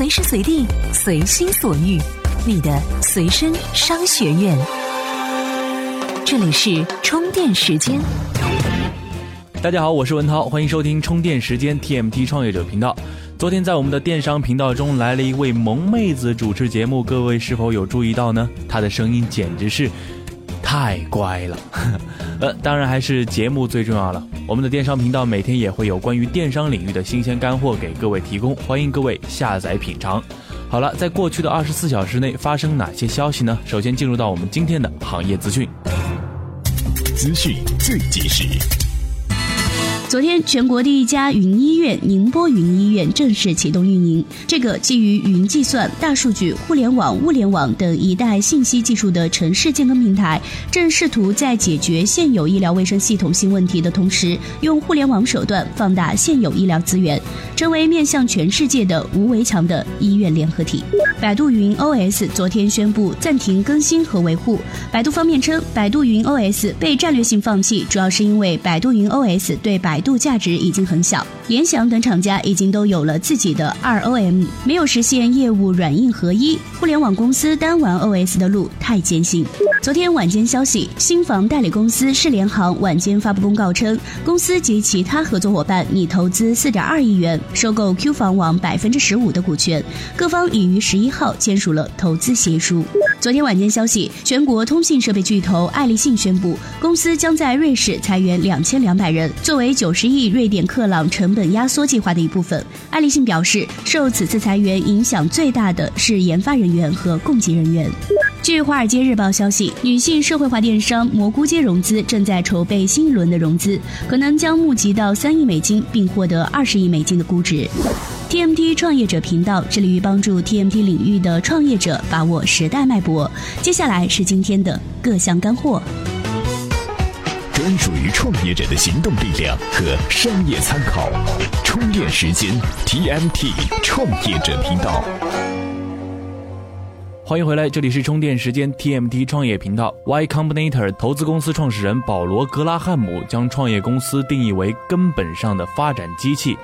随时随地，随心所欲，你的随身商学院。这里是充电时间。大家好，我是文涛，欢迎收听充电时间 TMT 创业者频道。昨天在我们的电商频道中来了一位萌妹子主持节目，各位是否有注意到呢？她的声音简直是太乖了。呃，当然还是节目最重要了。我们的电商频道每天也会有关于电商领域的新鲜干货给各位提供，欢迎各位下载品尝。好了，在过去的二十四小时内发生哪些消息呢？首先进入到我们今天的行业资讯，资讯最及时。昨天，全国第一家云医院宁波云医院正式启动运营。这个基于云计算、大数据、互联网、物联网等一代信息技术的城市健康平台，正试图在解决现有医疗卫生系统性问题的同时，用互联网手段放大现有医疗资源，成为面向全世界的无围墙的医院联合体。百度云 OS 昨天宣布暂停更新和维护。百度方面称，百度云 OS 被战略性放弃，主要是因为百度云 OS 对百度价值已经很小，联想等厂家已经都有了自己的二 OM，没有实现业务软硬合一，互联网公司单玩 OS 的路太艰辛。昨天晚间消息，新房代理公司世联行晚间发布公告称，公司及其他合作伙伴拟投资四点二亿元收购 Q 房网百分之十五的股权，各方已于十一号签署了投资协议书。昨天晚间消息，全国通信设备巨头爱立信宣布，公司将在瑞士裁员两千两百人，作为九十亿瑞典克朗成本压缩计划的一部分。爱立信表示，受此次裁员影响最大的是研发人员和供给人员。据《华尔街日报》消息，女性社会化电商蘑菇街融资正在筹备新一轮的融资，可能将募集到三亿美金，并获得二十亿美金的估值。TMT 创业者频道致力于帮助 TMT 领域的创业者把握时代脉搏。接下来是今天的各项干货，专属于创业者的行动力量和商业参考。充电时间 TMT 创业者频道。欢迎回来，这里是充电时间 TMT 创业频道。Y Combinator 投资公司创始人保罗·格拉汉姆将创业公司定义为根本上的发展机器。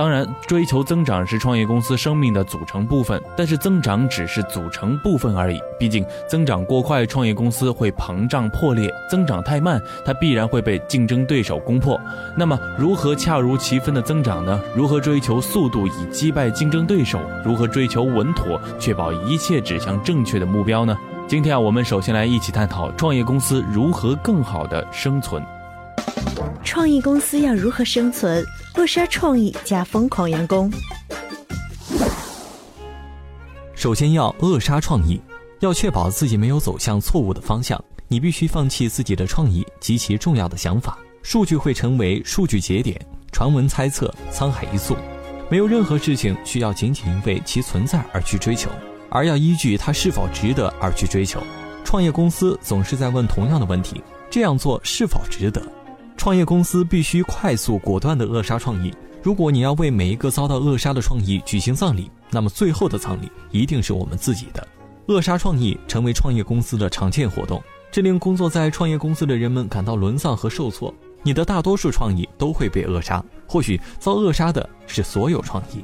当然，追求增长是创业公司生命的组成部分，但是增长只是组成部分而已。毕竟，增长过快，创业公司会膨胀破裂；增长太慢，它必然会被竞争对手攻破。那么，如何恰如其分的增长呢？如何追求速度以击败竞争对手？如何追求稳妥，确保一切指向正确的目标呢？今天啊，我们首先来一起探讨创业公司如何更好的生存。创业公司要如何生存？扼杀创意加疯狂员工。首先要扼杀创意，要确保自己没有走向错误的方向。你必须放弃自己的创意及其重要的想法。数据会成为数据节点，传闻猜测沧海一粟。没有任何事情需要仅仅因为其存在而去追求，而要依据它是否值得而去追求。创业公司总是在问同样的问题：这样做是否值得？创业公司必须快速果断地扼杀创意。如果你要为每一个遭到扼杀的创意举行葬礼，那么最后的葬礼一定是我们自己的。扼杀创意成为创业公司的常见活动，这令工作在创业公司的人们感到沦丧和受挫。你的大多数创意都会被扼杀，或许遭扼杀的是所有创意。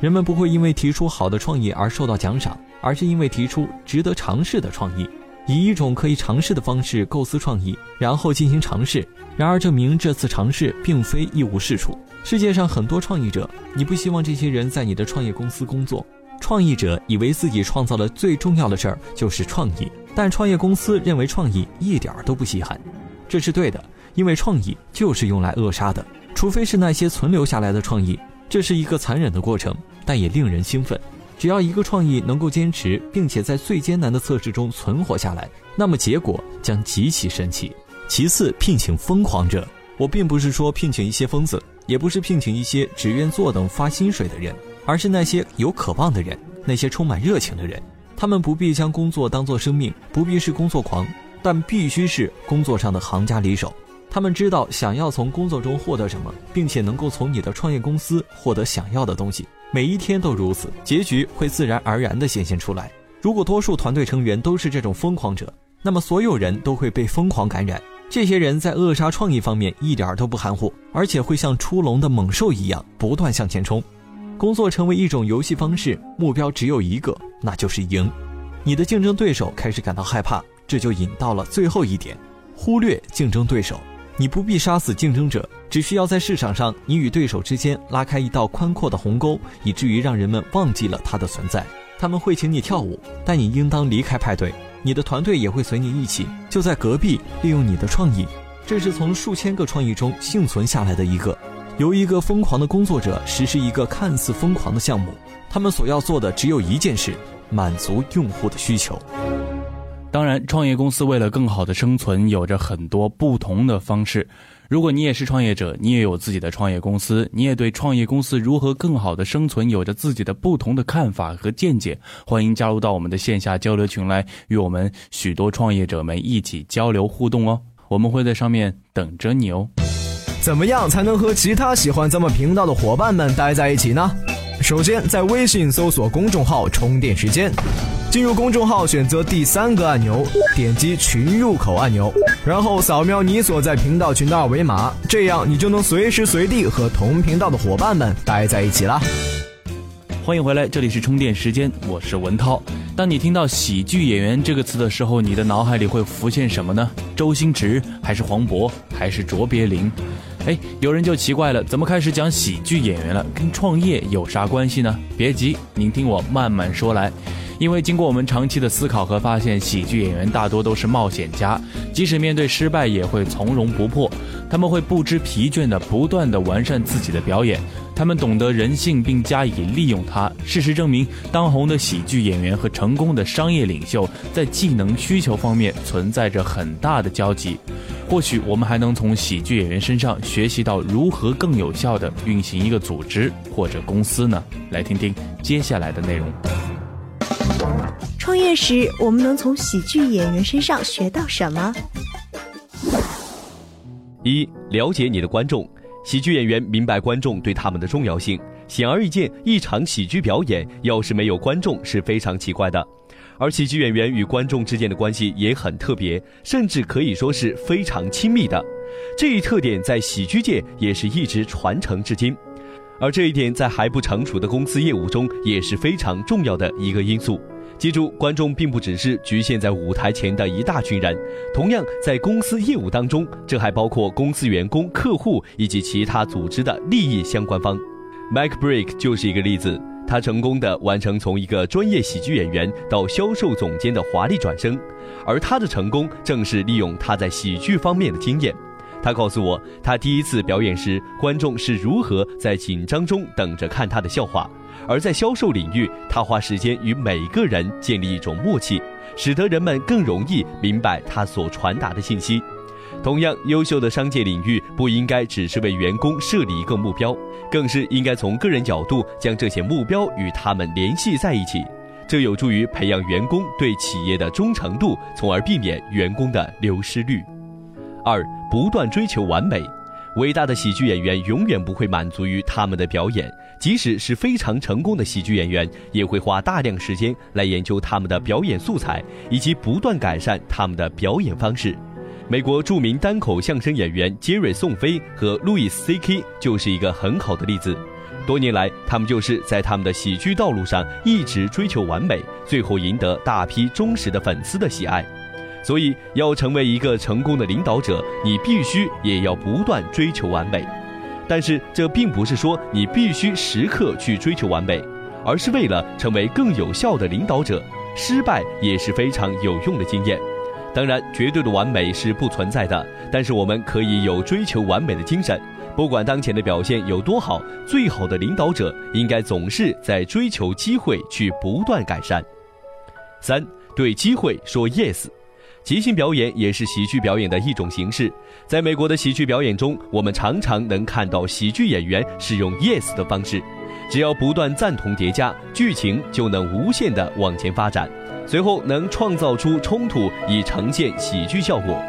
人们不会因为提出好的创意而受到奖赏，而是因为提出值得尝试的创意。以一种可以尝试的方式构思创意，然后进行尝试。然而，证明这次尝试并非一无是处。世界上很多创意者，你不希望这些人在你的创业公司工作。创意者以为自己创造的最重要的事儿就是创意，但创业公司认为创意一点儿都不稀罕。这是对的，因为创意就是用来扼杀的，除非是那些存留下来的创意。这是一个残忍的过程，但也令人兴奋。只要一个创意能够坚持，并且在最艰难的测试中存活下来，那么结果将极其神奇。其次，聘请疯狂者。我并不是说聘请一些疯子，也不是聘请一些只愿坐等发薪水的人，而是那些有渴望的人，那些充满热情的人。他们不必将工作当作生命，不必是工作狂，但必须是工作上的行家里手。他们知道想要从工作中获得什么，并且能够从你的创业公司获得想要的东西。每一天都如此，结局会自然而然地显现出来。如果多数团队成员都是这种疯狂者，那么所有人都会被疯狂感染。这些人在扼杀创意方面一点都不含糊，而且会像出笼的猛兽一样不断向前冲。工作成为一种游戏方式，目标只有一个，那就是赢。你的竞争对手开始感到害怕，这就引到了最后一点：忽略竞争对手。你不必杀死竞争者，只需要在市场上，你与对手之间拉开一道宽阔的鸿沟，以至于让人们忘记了他的存在。他们会请你跳舞，但你应当离开派对。你的团队也会随你一起，就在隔壁，利用你的创意。这是从数千个创意中幸存下来的一个，由一个疯狂的工作者实施一个看似疯狂的项目。他们所要做的只有一件事：满足用户的需求。当然，创业公司为了更好的生存，有着很多不同的方式。如果你也是创业者，你也有自己的创业公司，你也对创业公司如何更好的生存有着自己的不同的看法和见解，欢迎加入到我们的线下交流群来，与我们许多创业者们一起交流互动哦。我们会在上面等着你哦。怎么样才能和其他喜欢咱们频道的伙伴们待在一起呢？首先，在微信搜索公众号“充电时间”。进入公众号，选择第三个按钮，点击群入口按钮，然后扫描你所在频道群的二维码，这样你就能随时随地和同频道的伙伴们待在一起啦。欢迎回来，这里是充电时间，我是文涛。当你听到喜剧演员这个词的时候，你的脑海里会浮现什么呢？周星驰，还是黄渤，还是卓别林？哎，有人就奇怪了，怎么开始讲喜剧演员了？跟创业有啥关系呢？别急，您听我慢慢说来。因为经过我们长期的思考和发现，喜剧演员大多都是冒险家，即使面对失败也会从容不迫。他们会不知疲倦地不断地完善自己的表演，他们懂得人性并加以利用它。事实证明，当红的喜剧演员和成功的商业领袖在技能需求方面存在着很大的交集。或许我们还能从喜剧演员身上学习到如何更有效地运行一个组织或者公司呢？来听听接下来的内容。创业时，我们能从喜剧演员身上学到什么？一、了解你的观众。喜剧演员明白观众对他们的重要性。显而易见，一场喜剧表演要是没有观众是非常奇怪的。而喜剧演员与观众之间的关系也很特别，甚至可以说是非常亲密的。这一特点在喜剧界也是一直传承至今。而这一点在还不成熟的公司业务中也是非常重要的一个因素。记住，观众并不只是局限在舞台前的一大群人，同样在公司业务当中，这还包括公司员工、客户以及其他组织的利益相关方。Mike Break 就是一个例子，他成功的完成从一个专业喜剧演员到销售总监的华丽转身，而他的成功正是利用他在喜剧方面的经验。他告诉我，他第一次表演时，观众是如何在紧张中等着看他的笑话。而在销售领域，他花时间与每个人建立一种默契，使得人们更容易明白他所传达的信息。同样，优秀的商界领域不应该只是为员工设立一个目标，更是应该从个人角度将这些目标与他们联系在一起。这有助于培养员工对企业的忠诚度，从而避免员工的流失率。二，不断追求完美。伟大的喜剧演员永远不会满足于他们的表演，即使是非常成功的喜剧演员，也会花大量时间来研究他们的表演素材，以及不断改善他们的表演方式。美国著名单口相声演员杰瑞·宋飞和路易斯 ·C.K. 就是一个很好的例子。多年来，他们就是在他们的喜剧道路上一直追求完美，最后赢得大批忠实的粉丝的喜爱。所以，要成为一个成功的领导者，你必须也要不断追求完美。但是，这并不是说你必须时刻去追求完美，而是为了成为更有效的领导者。失败也是非常有用的经验。当然，绝对的完美是不存在的，但是我们可以有追求完美的精神。不管当前的表现有多好，最好的领导者应该总是在追求机会去不断改善。三，对机会说 yes。即兴表演也是喜剧表演的一种形式。在美国的喜剧表演中，我们常常能看到喜剧演员使用 yes 的方式，只要不断赞同叠加，剧情就能无限的往前发展，随后能创造出冲突以呈现喜剧效果。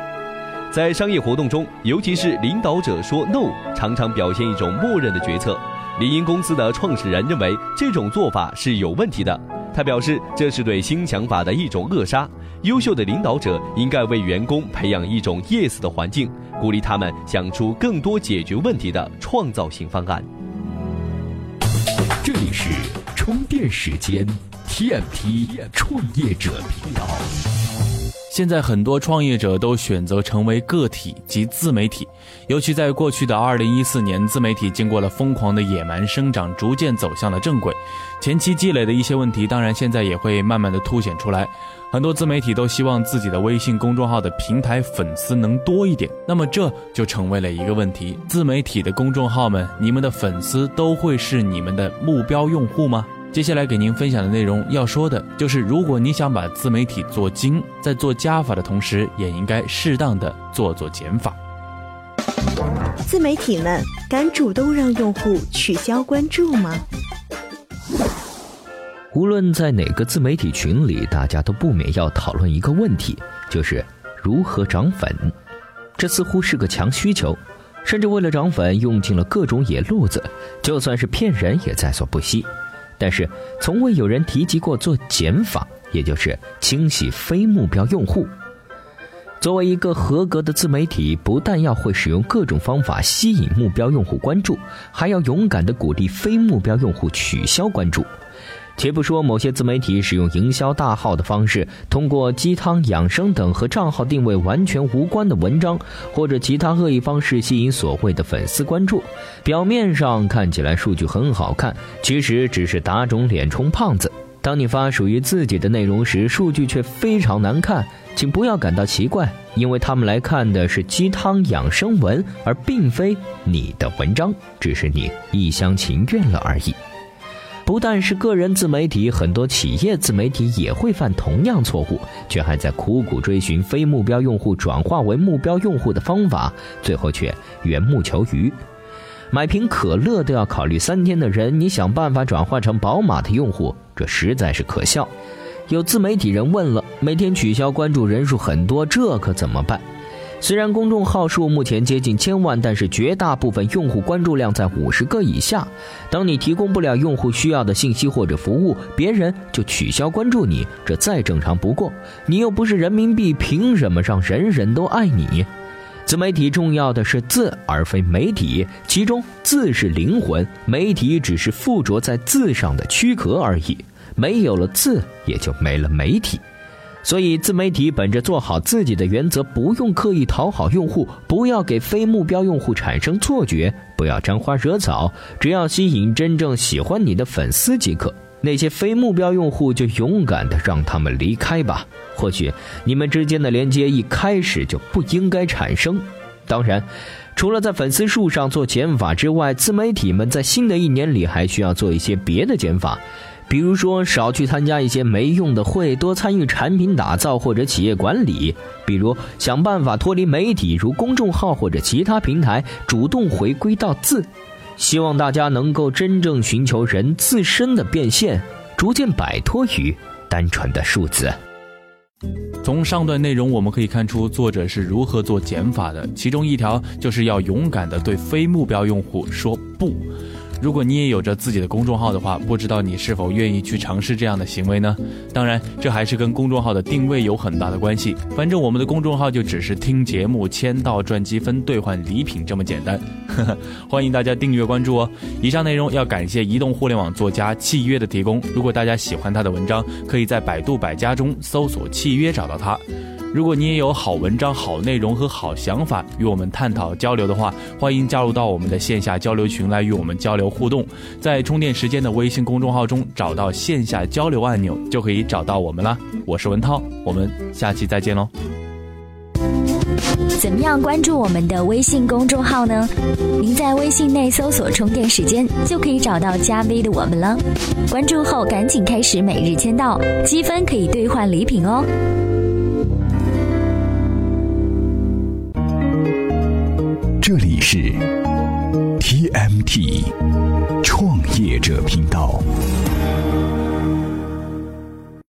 在商业活动中，尤其是领导者说 no，常常表现一种默认的决策。李英公司的创始人认为这种做法是有问题的。他表示，这是对新想法的一种扼杀。优秀的领导者应该为员工培养一种 yes 的环境，鼓励他们想出更多解决问题的创造性方案。这里是充电时间 TMT 创业者频道。现在很多创业者都选择成为个体及自媒体，尤其在过去的二零一四年，自媒体经过了疯狂的野蛮生长，逐渐走向了正轨。前期积累的一些问题，当然现在也会慢慢的凸显出来。很多自媒体都希望自己的微信公众号的平台粉丝能多一点，那么这就成为了一个问题：自媒体的公众号们，你们的粉丝都会是你们的目标用户吗？接下来给您分享的内容要说的就是，如果你想把自媒体做精，在做加法的同时，也应该适当的做做减法。自媒体们敢主动让用户取消关注吗？无论在哪个自媒体群里，大家都不免要讨论一个问题，就是如何涨粉。这似乎是个强需求，甚至为了涨粉，用尽了各种野路子，就算是骗人也在所不惜。但是，从未有人提及过做减法，也就是清洗非目标用户。作为一个合格的自媒体，不但要会使用各种方法吸引目标用户关注，还要勇敢地鼓励非目标用户取消关注。且不说某些自媒体使用营销大号的方式，通过鸡汤、养生等和账号定位完全无关的文章，或者其他恶意方式吸引所谓的粉丝关注，表面上看起来数据很好看，其实只是打肿脸充胖子。当你发属于自己的内容时，数据却非常难看，请不要感到奇怪，因为他们来看的是鸡汤养生文，而并非你的文章，只是你一厢情愿了而已。不但是个人自媒体，很多企业自媒体也会犯同样错误，却还在苦苦追寻非目标用户转化为目标用户的方法，最后却缘木求鱼。买瓶可乐都要考虑三天的人，你想办法转化成宝马的用户，这实在是可笑。有自媒体人问了：每天取消关注人数很多，这可怎么办？虽然公众号数目前接近千万，但是绝大部分用户关注量在五十个以下。当你提供不了用户需要的信息或者服务，别人就取消关注你，这再正常不过。你又不是人民币，凭什么让人人都爱你？自媒体重要的是字，而非媒体，其中字是灵魂，媒体只是附着在字上的躯壳而已。没有了字，也就没了媒体。所以，自媒体本着做好自己的原则，不用刻意讨好用户，不要给非目标用户产生错觉，不要沾花惹草，只要吸引真正喜欢你的粉丝即可。那些非目标用户就勇敢的让他们离开吧。或许你们之间的连接一开始就不应该产生。当然，除了在粉丝数上做减法之外，自媒体们在新的一年里还需要做一些别的减法。比如说，少去参加一些没用的会，多参与产品打造或者企业管理。比如，想办法脱离媒体，如公众号或者其他平台，主动回归到字。希望大家能够真正寻求人自身的变现，逐渐摆脱于单纯的数字。从上段内容我们可以看出，作者是如何做减法的。其中一条就是要勇敢的对非目标用户说不。如果你也有着自己的公众号的话，不知道你是否愿意去尝试这样的行为呢？当然，这还是跟公众号的定位有很大的关系。反正我们的公众号就只是听节目、签到、赚积分、兑换礼品这么简单。欢迎大家订阅关注哦。以上内容要感谢移动互联网作家契约的提供。如果大家喜欢他的文章，可以在百度百家中搜索“契约”找到他。如果你也有好文章、好内容和好想法与我们探讨交流的话，欢迎加入到我们的线下交流群来与我们交流互动。在充电时间的微信公众号中找到线下交流按钮，就可以找到我们啦。我是文涛，我们下期再见喽。怎么样关注我们的微信公众号呢？您在微信内搜索“充电时间”就可以找到加 V 的我们了。关注后赶紧开始每日签到，积分可以兑换礼品哦。